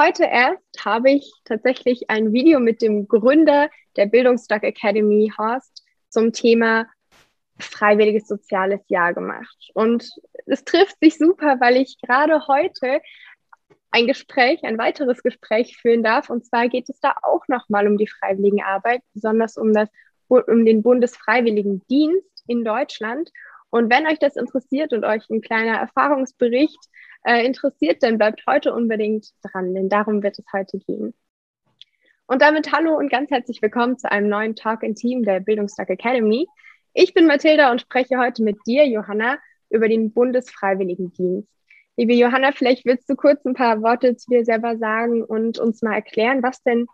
Heute erst habe ich tatsächlich ein Video mit dem Gründer der Bildungsdoc Academy, Horst, zum Thema freiwilliges soziales Jahr gemacht. Und es trifft sich super, weil ich gerade heute ein Gespräch, ein weiteres Gespräch führen darf. Und zwar geht es da auch nochmal um die Freiwilligenarbeit, besonders um, das, um den Bundesfreiwilligendienst in Deutschland. Und wenn euch das interessiert und euch ein kleiner Erfahrungsbericht äh, interessiert, dann bleibt heute unbedingt dran, denn darum wird es heute gehen. Und damit hallo und ganz herzlich willkommen zu einem neuen Talk in Team der Bildungstag Academy. Ich bin Mathilda und spreche heute mit dir, Johanna, über den Bundesfreiwilligendienst. Liebe Johanna, vielleicht willst du kurz ein paar Worte zu dir selber sagen und uns mal erklären, was denn,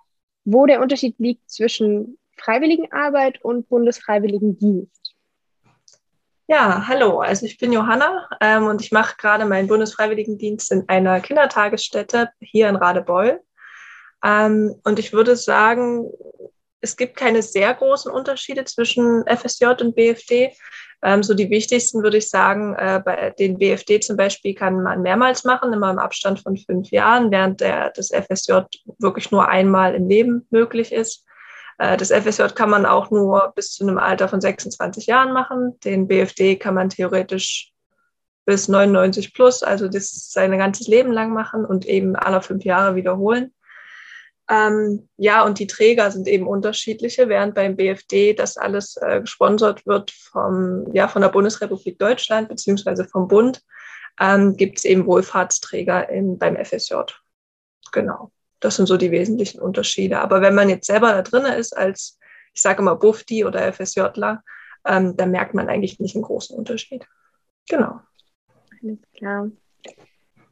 wo der Unterschied liegt zwischen Freiwilligenarbeit und Bundesfreiwilligendienst. Ja, hallo. Also ich bin Johanna ähm, und ich mache gerade meinen Bundesfreiwilligendienst in einer Kindertagesstätte hier in Radebeul. Ähm, und ich würde sagen, es gibt keine sehr großen Unterschiede zwischen FSJ und BFD. Ähm, so die wichtigsten würde ich sagen, äh, bei den BFD zum Beispiel kann man mehrmals machen, immer im Abstand von fünf Jahren, während der, das FSJ wirklich nur einmal im Leben möglich ist. Äh, das FSJ kann man auch nur bis zu einem Alter von 26 Jahren machen. Den BFD kann man theoretisch bis 99 plus, also das sein ganzes Leben lang machen und eben alle fünf Jahre wiederholen. Ähm, ja, und die Träger sind eben unterschiedliche, während beim BFD das alles äh, gesponsert wird vom, ja, von der Bundesrepublik Deutschland beziehungsweise vom Bund, ähm, gibt es eben Wohlfahrtsträger in, beim FSJ. Genau. Das sind so die wesentlichen Unterschiede. Aber wenn man jetzt selber da drin ist, als, ich sage immer Bufti oder FSJler, ähm, dann merkt man eigentlich nicht einen großen Unterschied. Genau. Alles klar.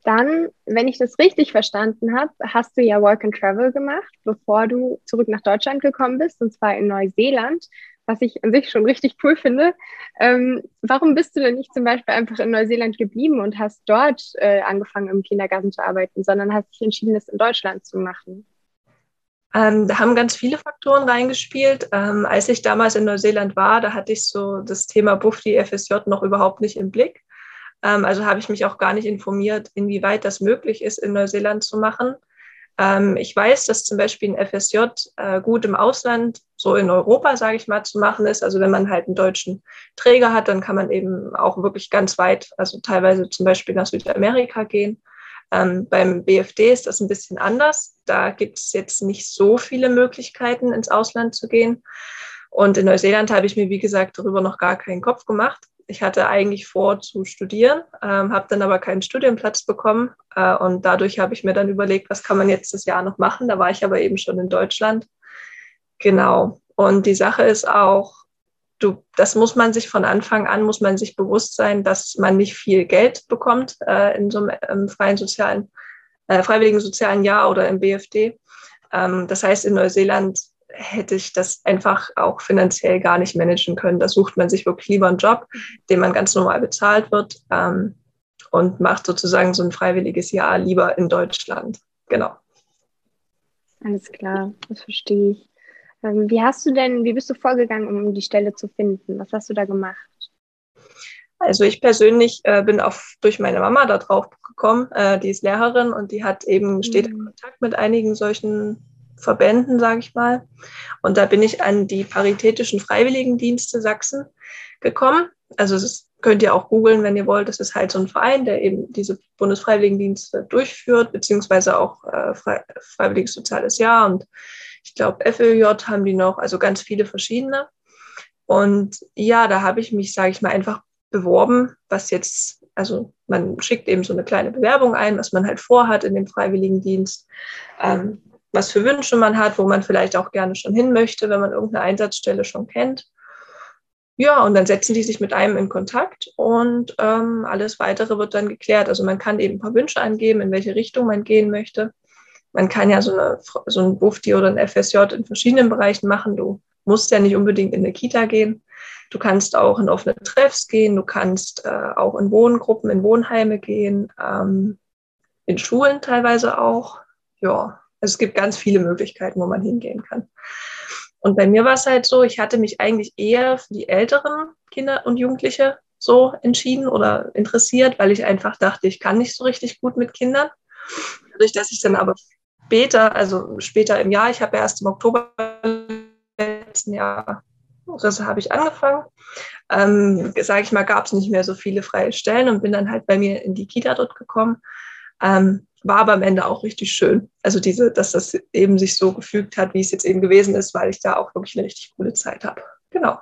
Dann, wenn ich das richtig verstanden habe, hast du ja Work and Travel gemacht, bevor du zurück nach Deutschland gekommen bist, und zwar in Neuseeland was ich an sich schon richtig cool finde. Ähm, warum bist du denn nicht zum Beispiel einfach in Neuseeland geblieben und hast dort äh, angefangen, im Kindergarten zu arbeiten, sondern hast dich entschieden, das in Deutschland zu machen? Ähm, da haben ganz viele Faktoren reingespielt. Ähm, als ich damals in Neuseeland war, da hatte ich so das Thema Bufti FSJ noch überhaupt nicht im Blick. Ähm, also habe ich mich auch gar nicht informiert, inwieweit das möglich ist, in Neuseeland zu machen. Ähm, ich weiß, dass zum Beispiel ein FSJ äh, gut im Ausland, so in Europa, sage ich mal, zu machen ist. Also wenn man halt einen deutschen Träger hat, dann kann man eben auch wirklich ganz weit, also teilweise zum Beispiel nach Südamerika gehen. Ähm, beim BFD ist das ein bisschen anders. Da gibt es jetzt nicht so viele Möglichkeiten, ins Ausland zu gehen. Und in Neuseeland habe ich mir, wie gesagt, darüber noch gar keinen Kopf gemacht ich hatte eigentlich vor zu studieren, ähm, habe dann aber keinen Studienplatz bekommen äh, und dadurch habe ich mir dann überlegt, was kann man jetzt das Jahr noch machen. Da war ich aber eben schon in Deutschland. Genau. Und die Sache ist auch, du, das muss man sich von Anfang an, muss man sich bewusst sein, dass man nicht viel Geld bekommt äh, in so einem freien sozialen, äh, freiwilligen sozialen Jahr oder im BFD. Ähm, das heißt, in Neuseeland hätte ich das einfach auch finanziell gar nicht managen können. Da sucht man sich wirklich lieber einen Job, den man ganz normal bezahlt wird ähm, und macht sozusagen so ein freiwilliges Jahr lieber in Deutschland. Genau. Alles klar, das verstehe ich. Ähm, wie hast du denn, wie bist du vorgegangen, um die Stelle zu finden? Was hast du da gemacht? Also ich persönlich äh, bin auch durch meine Mama da drauf gekommen. Äh, die ist Lehrerin und die hat eben steht in mhm. Kontakt mit einigen solchen Verbänden, sage ich mal. Und da bin ich an die Paritätischen Freiwilligendienste Sachsen gekommen. Also das könnt ihr auch googeln, wenn ihr wollt. Das ist halt so ein Verein, der eben diese Bundesfreiwilligendienste durchführt, beziehungsweise auch äh, Freiwilliges Soziales Jahr. Und ich glaube, FLJ haben die noch, also ganz viele verschiedene. Und ja, da habe ich mich, sage ich mal, einfach beworben, was jetzt, also man schickt eben so eine kleine Bewerbung ein, was man halt vorhat in dem Freiwilligendienst. Ähm, was für Wünsche man hat, wo man vielleicht auch gerne schon hin möchte, wenn man irgendeine Einsatzstelle schon kennt. Ja, und dann setzen die sich mit einem in Kontakt und ähm, alles weitere wird dann geklärt. Also man kann eben ein paar Wünsche angeben, in welche Richtung man gehen möchte. man kann ja so, eine, so ein Bufti oder ein FSJ in verschiedenen Bereichen machen. Du musst ja nicht unbedingt in eine Kita gehen. Du kannst auch in offene Treffs gehen, du kannst äh, auch in Wohngruppen, in Wohnheime gehen, ähm, in Schulen teilweise auch. Ja, also es gibt ganz viele Möglichkeiten, wo man hingehen kann. Und bei mir war es halt so, ich hatte mich eigentlich eher für die älteren Kinder und Jugendliche so entschieden oder interessiert, weil ich einfach dachte, ich kann nicht so richtig gut mit Kindern. Dadurch, dass ich dann aber später, also später im Jahr, ich habe erst im Oktober letzten Jahr, das habe ich angefangen, ähm, sage ich mal, gab es nicht mehr so viele freie Stellen und bin dann halt bei mir in die Kita dort gekommen. Ähm, war aber am Ende auch richtig schön. Also diese, dass das eben sich so gefügt hat, wie es jetzt eben gewesen ist, weil ich da auch wirklich eine richtig coole Zeit habe. Genau.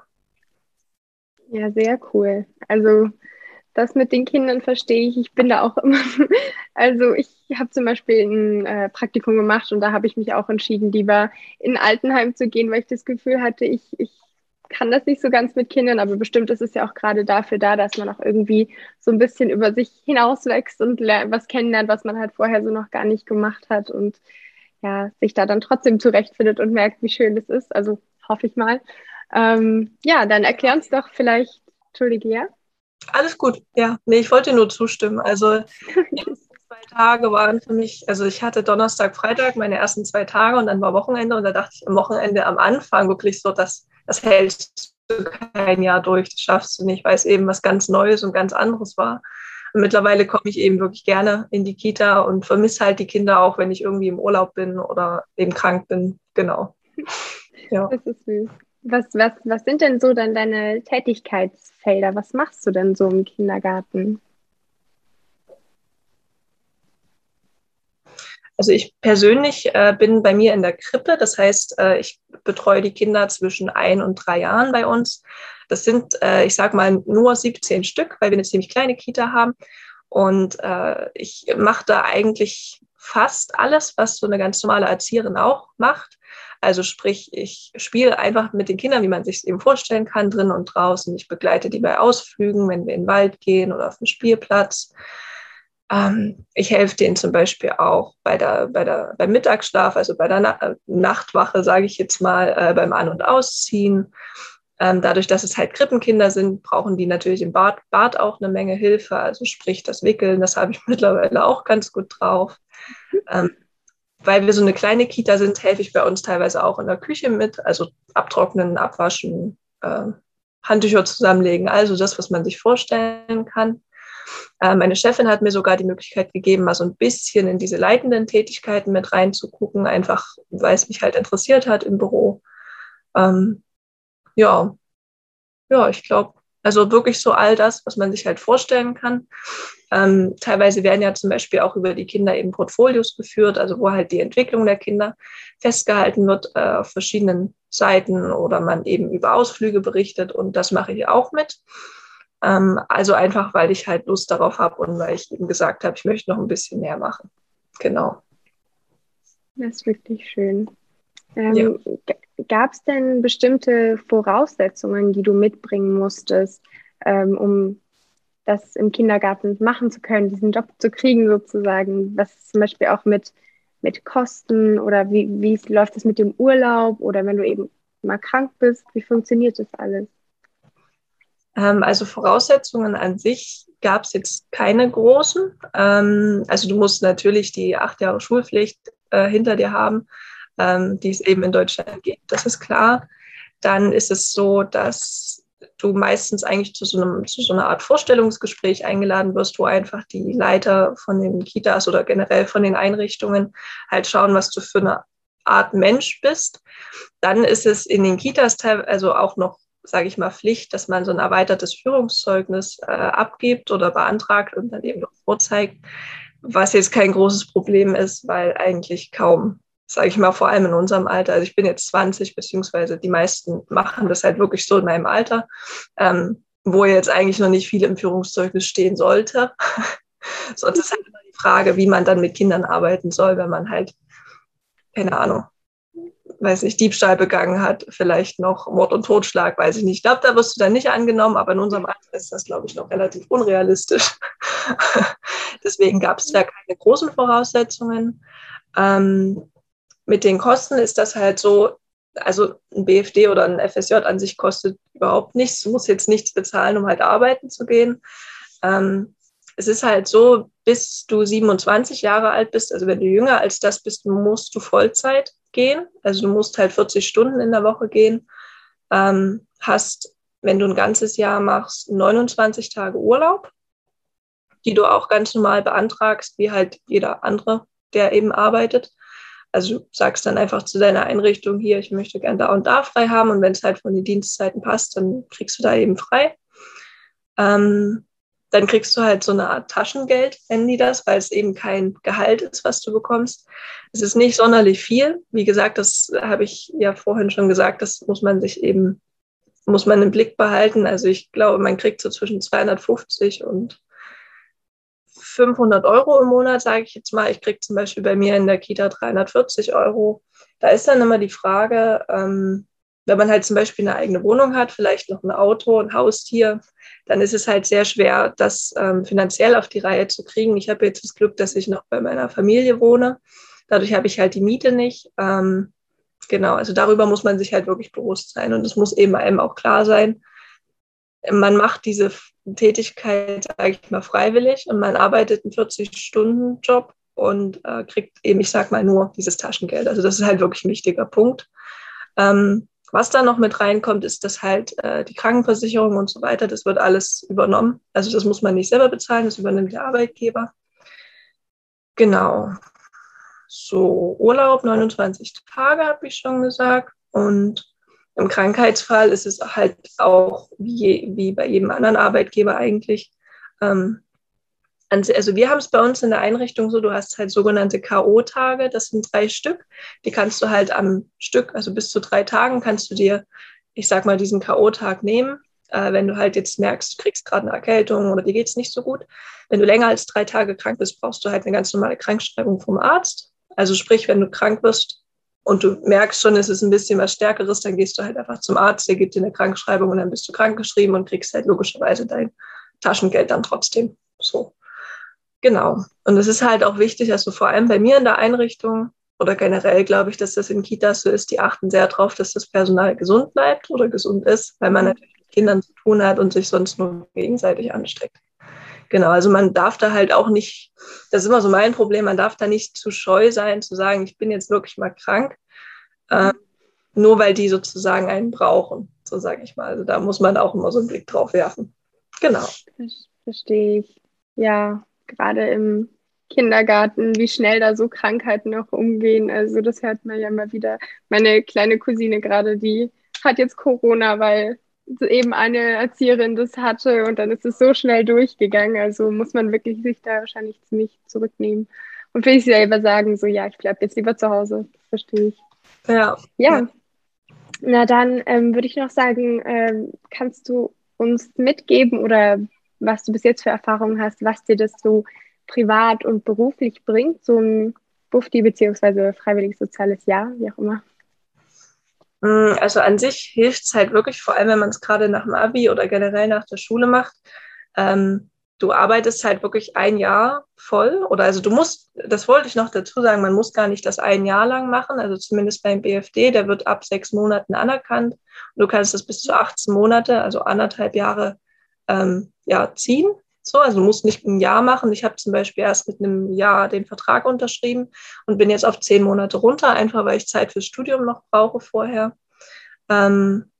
Ja, sehr cool. Also das mit den Kindern verstehe ich. Ich bin da auch immer. Also ich habe zum Beispiel ein äh, Praktikum gemacht und da habe ich mich auch entschieden, lieber in Altenheim zu gehen, weil ich das Gefühl hatte, ich, ich kann das nicht so ganz mit Kindern, aber bestimmt ist es ja auch gerade dafür da, dass man auch irgendwie so ein bisschen über sich hinauswächst und was kennenlernt, was man halt vorher so noch gar nicht gemacht hat und ja, sich da dann trotzdem zurechtfindet und merkt, wie schön es ist. Also hoffe ich mal. Ähm, ja, dann erklär uns doch vielleicht, Entschuldige, ja? Alles gut, ja. Nee, ich wollte nur zustimmen. Also zwei Tage waren für mich, also ich hatte Donnerstag, Freitag meine ersten zwei Tage und dann war Wochenende und da dachte ich am Wochenende am Anfang wirklich so, dass das hältst du kein Jahr durch, das schaffst du nicht, weil es eben was ganz Neues und ganz anderes war. Und mittlerweile komme ich eben wirklich gerne in die Kita und vermisse halt die Kinder auch, wenn ich irgendwie im Urlaub bin oder eben krank bin. Genau. Ja. Das ist süß. Was, was, was sind denn so dann deine Tätigkeitsfelder? Was machst du denn so im Kindergarten? Also ich persönlich äh, bin bei mir in der Krippe, das heißt, äh, ich betreue die Kinder zwischen ein und drei Jahren bei uns. Das sind, äh, ich sage mal, nur 17 Stück, weil wir eine ziemlich kleine Kita haben. Und äh, ich mache da eigentlich fast alles, was so eine ganz normale Erzieherin auch macht. Also sprich, ich spiele einfach mit den Kindern, wie man sich es eben vorstellen kann, drinnen und draußen. Ich begleite die bei Ausflügen, wenn wir in den Wald gehen oder auf den Spielplatz. Ähm, ich helfe denen zum Beispiel auch bei der, bei der, beim Mittagsschlaf, also bei der Na äh, Nachtwache, sage ich jetzt mal, äh, beim An- und Ausziehen. Ähm, dadurch, dass es halt Krippenkinder sind, brauchen die natürlich im Bad, Bad auch eine Menge Hilfe. Also sprich das Wickeln, das habe ich mittlerweile auch ganz gut drauf. Ähm, weil wir so eine kleine Kita sind, helfe ich bei uns teilweise auch in der Küche mit, also abtrocknen, abwaschen, äh, Handtücher zusammenlegen, also das, was man sich vorstellen kann. Äh, meine Chefin hat mir sogar die Möglichkeit gegeben, mal so ein bisschen in diese leitenden Tätigkeiten mit reinzugucken, einfach weil es mich halt interessiert hat im Büro. Ähm, ja, ja, ich glaube, also wirklich so all das, was man sich halt vorstellen kann. Ähm, teilweise werden ja zum Beispiel auch über die Kinder eben Portfolios geführt, also wo halt die Entwicklung der Kinder festgehalten wird äh, auf verschiedenen Seiten oder man eben über Ausflüge berichtet und das mache ich auch mit. Ähm, also einfach, weil ich halt Lust darauf habe und weil ich eben gesagt habe, ich möchte noch ein bisschen mehr machen. Genau. Das ist wirklich schön. Ähm, ja. Gab es denn bestimmte Voraussetzungen, die du mitbringen musstest, ähm, um das im Kindergarten machen zu können, diesen Job zu kriegen sozusagen? Was zum Beispiel auch mit, mit Kosten oder wie, wie läuft es mit dem Urlaub oder wenn du eben mal krank bist, wie funktioniert das alles? Ähm, also Voraussetzungen an sich gab es jetzt keine großen. Ähm, also du musst natürlich die acht Jahre Schulpflicht äh, hinter dir haben, ähm, die es eben in Deutschland gibt, das ist klar. Dann ist es so, dass du meistens eigentlich zu so, einem, zu so einer Art Vorstellungsgespräch eingeladen wirst, wo einfach die Leiter von den Kitas oder generell von den Einrichtungen halt schauen, was du für eine Art Mensch bist. Dann ist es in den Kitas also auch noch sage ich mal, Pflicht, dass man so ein erweitertes Führungszeugnis äh, abgibt oder beantragt und dann eben noch vorzeigt, was jetzt kein großes Problem ist, weil eigentlich kaum, sage ich mal, vor allem in unserem Alter, also ich bin jetzt 20, beziehungsweise die meisten machen das halt wirklich so in meinem Alter, ähm, wo jetzt eigentlich noch nicht viel im Führungszeugnis stehen sollte. Sonst ist halt immer die Frage, wie man dann mit Kindern arbeiten soll, wenn man halt, keine Ahnung, weiß nicht, Diebstahl begangen hat, vielleicht noch Mord und Totschlag, weiß ich nicht. Ich glaube, da wirst du dann nicht angenommen, aber in unserem Alter ist das, glaube ich, noch relativ unrealistisch. Deswegen gab es da keine großen Voraussetzungen. Ähm, mit den Kosten ist das halt so, also ein BFD oder ein FSJ an sich kostet überhaupt nichts. Du musst jetzt nichts bezahlen, um halt arbeiten zu gehen. Ähm, es ist halt so, bis du 27 Jahre alt bist, also wenn du jünger als das bist, musst du Vollzeit gehen. Also du musst halt 40 Stunden in der Woche gehen. Ähm, hast, wenn du ein ganzes Jahr machst, 29 Tage Urlaub, die du auch ganz normal beantragst, wie halt jeder andere, der eben arbeitet. Also du sagst dann einfach zu deiner Einrichtung hier, ich möchte gern da und da frei haben und wenn es halt von den Dienstzeiten passt, dann kriegst du da eben frei. Ähm, dann kriegst du halt so eine Art Taschengeld, nennen die das, weil es eben kein Gehalt ist, was du bekommst. Es ist nicht sonderlich viel. Wie gesagt, das habe ich ja vorhin schon gesagt, das muss man sich eben, muss man im Blick behalten. Also ich glaube, man kriegt so zwischen 250 und 500 Euro im Monat, sage ich jetzt mal. Ich kriege zum Beispiel bei mir in der Kita 340 Euro. Da ist dann immer die Frage, ähm, wenn man halt zum Beispiel eine eigene Wohnung hat, vielleicht noch ein Auto, ein Haustier, dann ist es halt sehr schwer, das ähm, finanziell auf die Reihe zu kriegen. Ich habe jetzt das Glück, dass ich noch bei meiner Familie wohne. Dadurch habe ich halt die Miete nicht. Ähm, genau, also darüber muss man sich halt wirklich bewusst sein. Und es muss eben einem auch klar sein, man macht diese Tätigkeit, sage ich mal, freiwillig und man arbeitet einen 40-Stunden-Job und äh, kriegt eben, ich sag mal, nur dieses Taschengeld. Also das ist halt wirklich ein wichtiger Punkt. Ähm, was da noch mit reinkommt, ist, dass halt äh, die Krankenversicherung und so weiter, das wird alles übernommen. Also das muss man nicht selber bezahlen, das übernimmt der Arbeitgeber. Genau. So, Urlaub 29 Tage, habe ich schon gesagt. Und im Krankheitsfall ist es halt auch wie, wie bei jedem anderen Arbeitgeber eigentlich ähm, also wir haben es bei uns in der Einrichtung so, du hast halt sogenannte K.O.-Tage, das sind drei Stück. Die kannst du halt am Stück, also bis zu drei Tagen, kannst du dir, ich sag mal, diesen K.O.-Tag nehmen. Äh, wenn du halt jetzt merkst, du kriegst gerade eine Erkältung oder dir geht es nicht so gut. Wenn du länger als drei Tage krank bist, brauchst du halt eine ganz normale Krankschreibung vom Arzt. Also sprich, wenn du krank wirst und du merkst schon, es ist ein bisschen was Stärkeres, dann gehst du halt einfach zum Arzt, der gibt dir eine Krankschreibung und dann bist du krankgeschrieben und kriegst halt logischerweise dein Taschengeld dann trotzdem. So. Genau. Und es ist halt auch wichtig, also vor allem bei mir in der Einrichtung oder generell glaube ich, dass das in Kitas so ist, die achten sehr darauf, dass das Personal gesund bleibt oder gesund ist, weil man mhm. natürlich mit Kindern zu tun hat und sich sonst nur gegenseitig ansteckt. Genau, also man darf da halt auch nicht, das ist immer so mein Problem, man darf da nicht zu scheu sein, zu sagen, ich bin jetzt wirklich mal krank, äh, nur weil die sozusagen einen brauchen, so sage ich mal. Also da muss man auch immer so einen Blick drauf werfen. Genau. Verstehe ich. Ja, gerade im Kindergarten, wie schnell da so Krankheiten auch umgehen. Also das hört man ja immer wieder. Meine kleine Cousine gerade, die hat jetzt Corona, weil eben eine Erzieherin das hatte und dann ist es so schnell durchgegangen. Also muss man wirklich sich da wahrscheinlich ziemlich zurücknehmen und für sich selber sagen, so ja, ich bleibe jetzt lieber zu Hause. Das verstehe ich. Ja. Ja. Na dann ähm, würde ich noch sagen, ähm, kannst du uns mitgeben oder was du bis jetzt für Erfahrungen hast, was dir das so privat und beruflich bringt, so ein Bufti beziehungsweise freiwilliges soziales Jahr, wie auch immer. Mm, also an sich hilft es halt wirklich, vor allem wenn man es gerade nach dem Abi oder generell nach der Schule macht. Ähm, du arbeitest halt wirklich ein Jahr voll oder also du musst, das wollte ich noch dazu sagen, man muss gar nicht das ein Jahr lang machen, also zumindest beim BFD, der wird ab sechs Monaten anerkannt du kannst das bis zu 18 Monate, also anderthalb Jahre ähm, ja, ziehen. So, also du musst nicht ein Jahr machen. Ich habe zum Beispiel erst mit einem Jahr den Vertrag unterschrieben und bin jetzt auf zehn Monate runter, einfach weil ich Zeit fürs Studium noch brauche vorher. Ähm,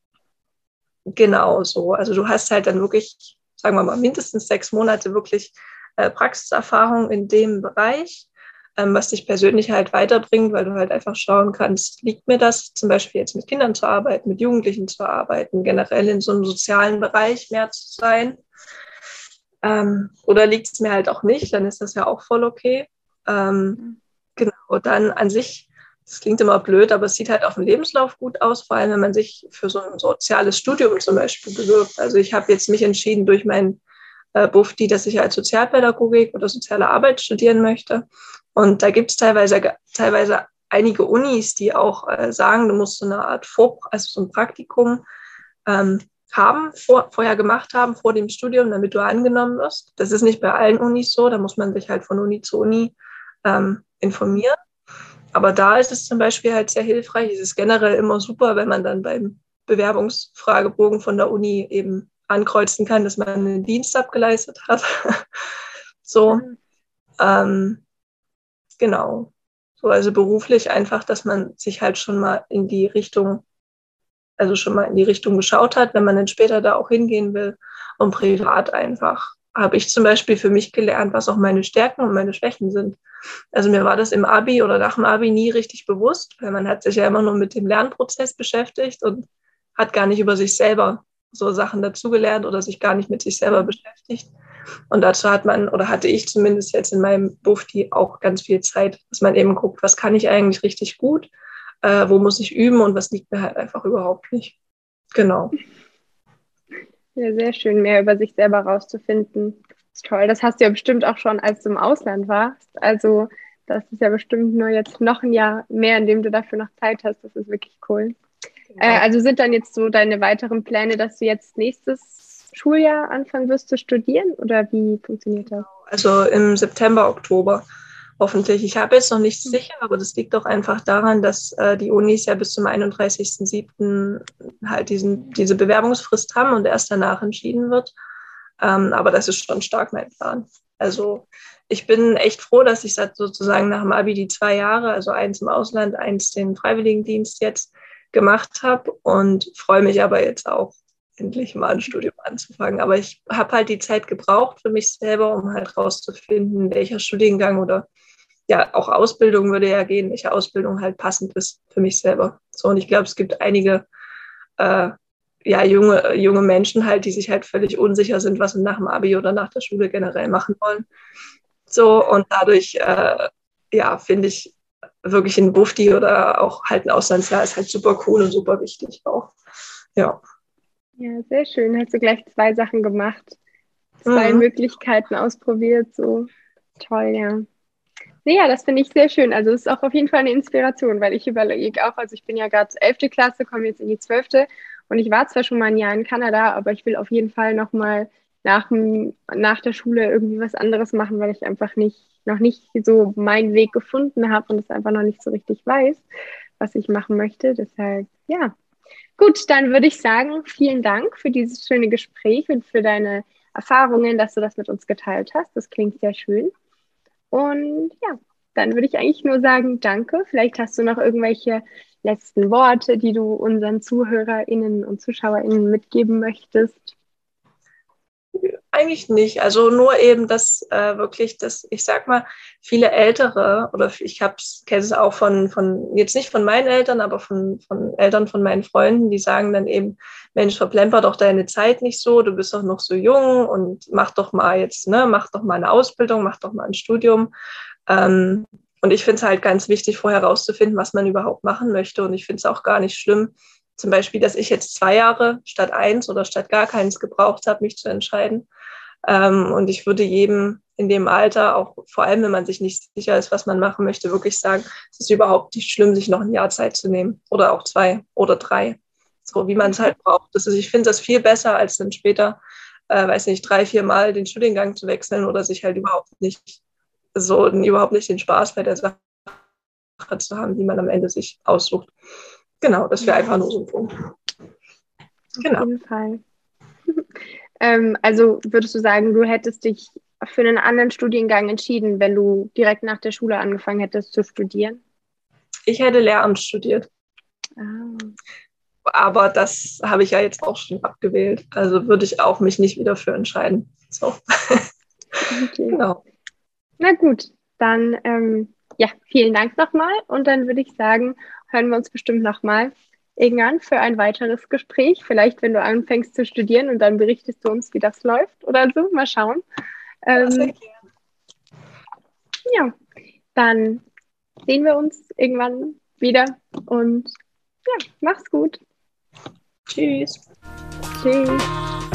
genau so. Also du hast halt dann wirklich, sagen wir mal, mindestens sechs Monate wirklich äh, Praxiserfahrung in dem Bereich, ähm, was dich persönlich halt weiterbringt, weil du halt einfach schauen kannst, liegt mir das zum Beispiel jetzt mit Kindern zu arbeiten, mit Jugendlichen zu arbeiten, generell in so einem sozialen Bereich mehr zu sein. Ähm, oder liegt es mir halt auch nicht, dann ist das ja auch voll okay. Ähm, genau, dann an sich, das klingt immer blöd, aber es sieht halt auf dem Lebenslauf gut aus, vor allem wenn man sich für so ein soziales Studium zum Beispiel bewirbt. Also ich habe jetzt mich entschieden durch meinen äh, BUFDI, dass ich als Sozialpädagogik oder soziale Arbeit studieren möchte. Und da gibt es teilweise, teilweise einige Unis, die auch äh, sagen, du musst so eine Art Vor also so ein Praktikum ähm, haben, vor, vorher gemacht haben, vor dem Studium, damit du angenommen wirst. Das ist nicht bei allen Unis so, da muss man sich halt von Uni zu Uni ähm, informieren. aber da ist es zum Beispiel halt sehr hilfreich. Es ist generell immer super, wenn man dann beim Bewerbungsfragebogen von der Uni eben ankreuzen kann, dass man einen Dienst abgeleistet hat. so, mhm. ähm, genau. So, also beruflich einfach, dass man sich halt schon mal in die Richtung, also schon mal in die Richtung geschaut hat, wenn man dann später da auch hingehen will. Und privat einfach habe ich zum Beispiel für mich gelernt, was auch meine Stärken und meine Schwächen sind. Also mir war das im Abi oder nach dem Abi nie richtig bewusst, weil man hat sich ja immer nur mit dem Lernprozess beschäftigt und hat gar nicht über sich selber so Sachen dazugelernt oder sich gar nicht mit sich selber beschäftigt. Und dazu hat man, oder hatte ich zumindest jetzt in meinem Bufti auch ganz viel Zeit, dass man eben guckt, was kann ich eigentlich richtig gut, äh, wo muss ich üben und was liegt mir halt einfach überhaupt nicht. Genau. Ja, sehr schön, mehr über sich selber rauszufinden. Das ist toll. Das hast du ja bestimmt auch schon, als du im Ausland warst. Also, das ist ja bestimmt nur jetzt noch ein Jahr mehr, in dem du dafür noch Zeit hast. Das ist wirklich cool. Genau. Äh, also sind dann jetzt so deine weiteren Pläne, dass du jetzt nächstes Schuljahr anfangen wirst zu studieren oder wie funktioniert das? Also im September, Oktober hoffentlich. Ich habe jetzt noch nicht sicher, aber das liegt doch einfach daran, dass äh, die Unis ja bis zum 31.07. halt diesen, diese Bewerbungsfrist haben und erst danach entschieden wird. Ähm, aber das ist schon stark mein Plan. Also ich bin echt froh, dass ich sozusagen nach dem Abi die zwei Jahre, also eins im Ausland, eins den Freiwilligendienst jetzt gemacht habe und freue mich aber jetzt auch endlich mal ein Studium anzufangen. Aber ich habe halt die Zeit gebraucht für mich selber, um halt rauszufinden, welcher Studiengang oder ja, auch Ausbildung würde ja gehen, welche Ausbildung halt passend ist für mich selber. So, und ich glaube, es gibt einige äh, ja, junge, junge Menschen halt, die sich halt völlig unsicher sind, was sie nach dem Abi oder nach der Schule generell machen wollen. So, und dadurch, äh, ja, finde ich, wirklich ein Bufti oder auch halt ein Auslandsjahr ist halt super cool und super wichtig auch. Ja. Ja, sehr schön. Hast du gleich zwei Sachen gemacht. Zwei mhm. Möglichkeiten ausprobiert. So toll, ja. Ja, das finde ich sehr schön. Also es ist auch auf jeden Fall eine Inspiration, weil ich überlege auch, also ich bin ja gerade 11. Klasse, komme jetzt in die 12. und ich war zwar schon mal ein Jahr in Kanada, aber ich will auf jeden Fall nochmal nach, nach der Schule irgendwie was anderes machen, weil ich einfach nicht noch nicht so meinen Weg gefunden habe und es einfach noch nicht so richtig weiß, was ich machen möchte. Deshalb, ja. Gut, dann würde ich sagen, vielen Dank für dieses schöne Gespräch und für deine Erfahrungen, dass du das mit uns geteilt hast. Das klingt sehr schön. Und ja, dann würde ich eigentlich nur sagen, danke. Vielleicht hast du noch irgendwelche letzten Worte, die du unseren ZuhörerInnen und ZuschauerInnen mitgeben möchtest. Eigentlich nicht. Also nur eben, dass äh, wirklich, dass ich sag mal, viele Ältere oder ich kenne es auch von, von, jetzt nicht von meinen Eltern, aber von, von Eltern von meinen Freunden, die sagen dann eben, Mensch, verplemper doch deine Zeit nicht so, du bist doch noch so jung und mach doch mal jetzt, ne, mach doch mal eine Ausbildung, mach doch mal ein Studium. Ähm, und ich finde es halt ganz wichtig, vorher rauszufinden, was man überhaupt machen möchte. Und ich finde es auch gar nicht schlimm, zum Beispiel, dass ich jetzt zwei Jahre statt eins oder statt gar keins gebraucht habe, mich zu entscheiden. Ähm, und ich würde jedem in dem Alter, auch vor allem wenn man sich nicht sicher ist, was man machen möchte, wirklich sagen, es ist überhaupt nicht schlimm, sich noch ein Jahr Zeit zu nehmen oder auch zwei oder drei, so wie man es halt braucht. Das ist, ich finde das viel besser, als dann später, äh, weiß nicht, drei, vier Mal den Studiengang zu wechseln oder sich halt überhaupt nicht so überhaupt nicht den Spaß bei der Sache zu haben, die man am Ende sich aussucht. Genau, das wäre einfach nur so ein Punkt. Genau. Auf jeden Fall. ähm, also würdest du sagen, du hättest dich für einen anderen Studiengang entschieden, wenn du direkt nach der Schule angefangen hättest zu studieren? Ich hätte Lehramt studiert. Ah. Aber das habe ich ja jetzt auch schon abgewählt. Also würde ich auch mich nicht wieder für entscheiden. So. Okay. genau. Na gut, dann ähm, ja, vielen Dank nochmal. Und dann würde ich sagen, hören wir uns bestimmt nochmal irgendwann für ein weiteres Gespräch. Vielleicht, wenn du anfängst zu studieren und dann berichtest du uns, wie das läuft oder so. Mal schauen. Ähm, ja, dann sehen wir uns irgendwann wieder und ja, mach's gut. Tschüss. Tschüss.